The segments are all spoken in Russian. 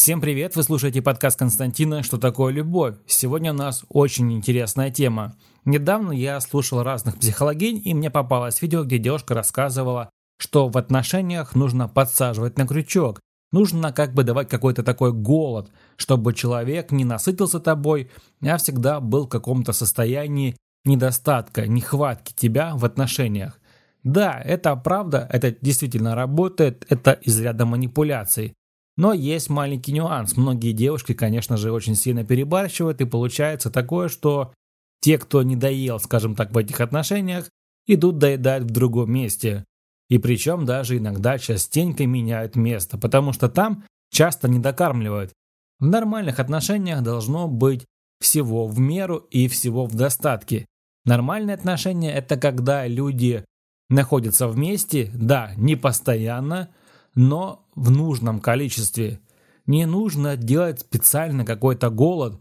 Всем привет, вы слушаете подкаст Константина «Что такое любовь?». Сегодня у нас очень интересная тема. Недавно я слушал разных психологинь, и мне попалось видео, где девушка рассказывала, что в отношениях нужно подсаживать на крючок. Нужно как бы давать какой-то такой голод, чтобы человек не насытился тобой, а всегда был в каком-то состоянии недостатка, нехватки тебя в отношениях. Да, это правда, это действительно работает, это из ряда манипуляций. Но есть маленький нюанс. Многие девушки, конечно же, очень сильно перебарщивают, и получается такое, что те, кто не доел, скажем так, в этих отношениях, идут доедать в другом месте. И причем даже иногда частенько меняют место, потому что там часто не докармливают. В нормальных отношениях должно быть всего в меру и всего в достатке. Нормальные отношения – это когда люди находятся вместе, да, не постоянно, но в нужном количестве. Не нужно делать специально какой-то голод.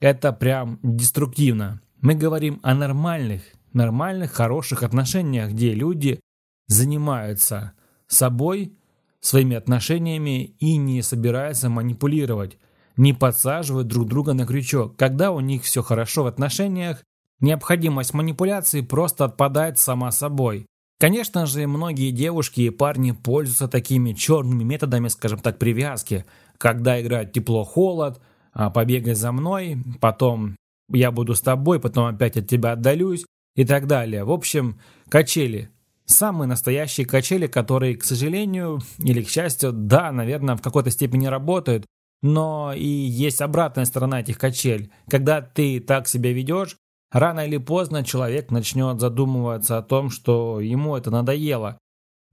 Это прям деструктивно. Мы говорим о нормальных, нормальных, хороших отношениях, где люди занимаются собой, своими отношениями и не собираются манипулировать, не подсаживают друг друга на крючок. Когда у них все хорошо в отношениях, необходимость манипуляции просто отпадает сама собой. Конечно же, многие девушки и парни пользуются такими черными методами, скажем так, привязки, когда играют тепло-холод, а, побегай за мной, потом я буду с тобой, потом опять от тебя отдалюсь и так далее. В общем, качели. Самые настоящие качели, которые, к сожалению или к счастью, да, наверное, в какой-то степени работают, но и есть обратная сторона этих качель. Когда ты так себя ведешь, Рано или поздно человек начнет задумываться о том, что ему это надоело.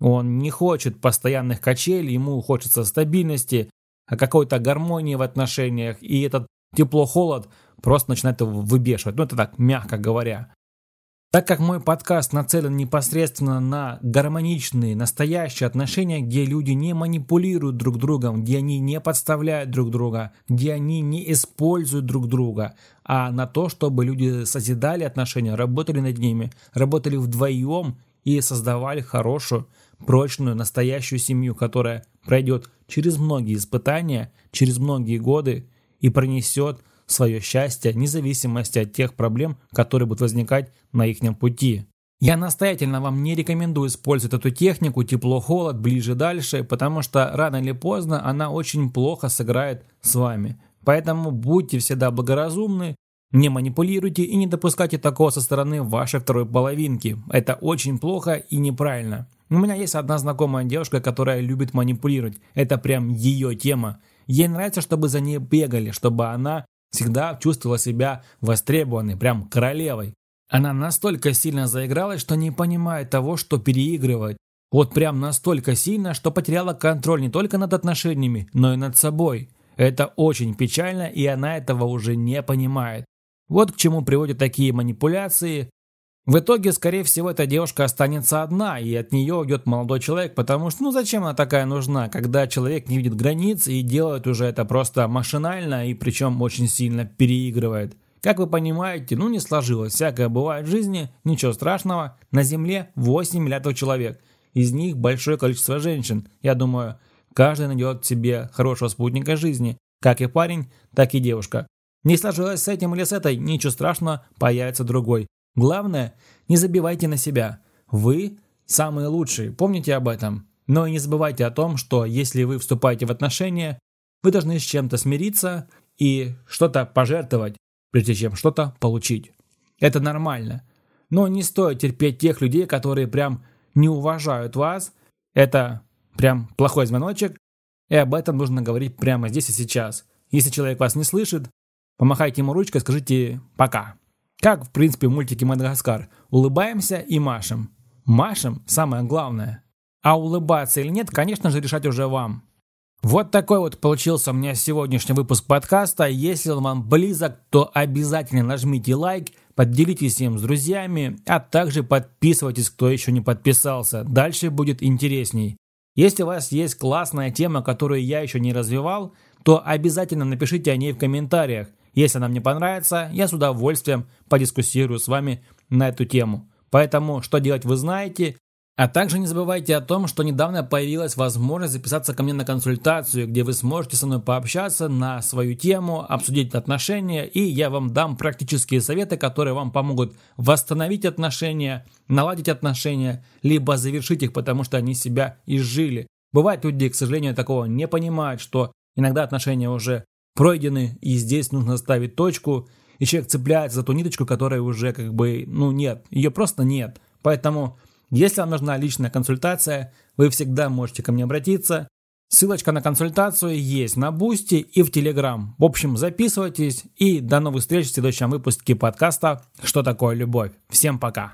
Он не хочет постоянных качелей, ему хочется стабильности, а какой-то гармонии в отношениях, и этот тепло-холод просто начинает его выбешивать. Ну, это так, мягко говоря. Так как мой подкаст нацелен непосредственно на гармоничные, настоящие отношения, где люди не манипулируют друг другом, где они не подставляют друг друга, где они не используют друг друга, а на то, чтобы люди созидали отношения, работали над ними, работали вдвоем и создавали хорошую, прочную, настоящую семью, которая пройдет через многие испытания, через многие годы и пронесет свое счастье, независимости от тех проблем, которые будут возникать на их пути. Я настоятельно вам не рекомендую использовать эту технику тепло-холод ближе-дальше, потому что рано или поздно она очень плохо сыграет с вами. Поэтому будьте всегда благоразумны, не манипулируйте и не допускайте такого со стороны вашей второй половинки. Это очень плохо и неправильно. У меня есть одна знакомая девушка, которая любит манипулировать. Это прям ее тема. Ей нравится, чтобы за ней бегали, чтобы она всегда чувствовала себя востребованной, прям королевой. Она настолько сильно заигралась, что не понимает того, что переигрывает. Вот прям настолько сильно, что потеряла контроль не только над отношениями, но и над собой. Это очень печально, и она этого уже не понимает. Вот к чему приводят такие манипуляции, в итоге, скорее всего, эта девушка останется одна, и от нее уйдет молодой человек, потому что, ну зачем она такая нужна, когда человек не видит границ и делает уже это просто машинально, и причем очень сильно переигрывает. Как вы понимаете, ну не сложилось, всякое бывает в жизни, ничего страшного, на Земле 8 миллиардов человек, из них большое количество женщин. Я думаю, каждый найдет себе хорошего спутника жизни, как и парень, так и девушка. Не сложилось с этим или с этой, ничего страшного, появится другой. Главное, не забивайте на себя. Вы самые лучшие, помните об этом. Но и не забывайте о том, что если вы вступаете в отношения, вы должны с чем-то смириться и что-то пожертвовать, прежде чем что-то получить. Это нормально. Но не стоит терпеть тех людей, которые прям не уважают вас. Это прям плохой звоночек, и об этом нужно говорить прямо здесь и сейчас. Если человек вас не слышит, помахайте ему ручкой, скажите «пока». Как, в принципе, в мультике «Мадагаскар». Улыбаемся и машем. Машем – самое главное. А улыбаться или нет, конечно же, решать уже вам. Вот такой вот получился у меня сегодняшний выпуск подкаста. Если он вам близок, то обязательно нажмите лайк, поделитесь им с друзьями, а также подписывайтесь, кто еще не подписался. Дальше будет интересней. Если у вас есть классная тема, которую я еще не развивал, то обязательно напишите о ней в комментариях – если она мне понравится, я с удовольствием подискуссирую с вами на эту тему. Поэтому, что делать вы знаете. А также не забывайте о том, что недавно появилась возможность записаться ко мне на консультацию, где вы сможете со мной пообщаться на свою тему, обсудить отношения, и я вам дам практические советы, которые вам помогут восстановить отношения, наладить отношения, либо завершить их, потому что они себя изжили. Бывает, люди, к сожалению, такого не понимают, что иногда отношения уже пройдены, и здесь нужно ставить точку, и человек цепляется за ту ниточку, которая уже как бы, ну нет, ее просто нет. Поэтому если вам нужна личная консультация, вы всегда можете ко мне обратиться. Ссылочка на консультацию есть на Бусти и в Телеграм. В общем, записывайтесь и до новых встреч в следующем выпуске подкаста «Что такое любовь?». Всем пока!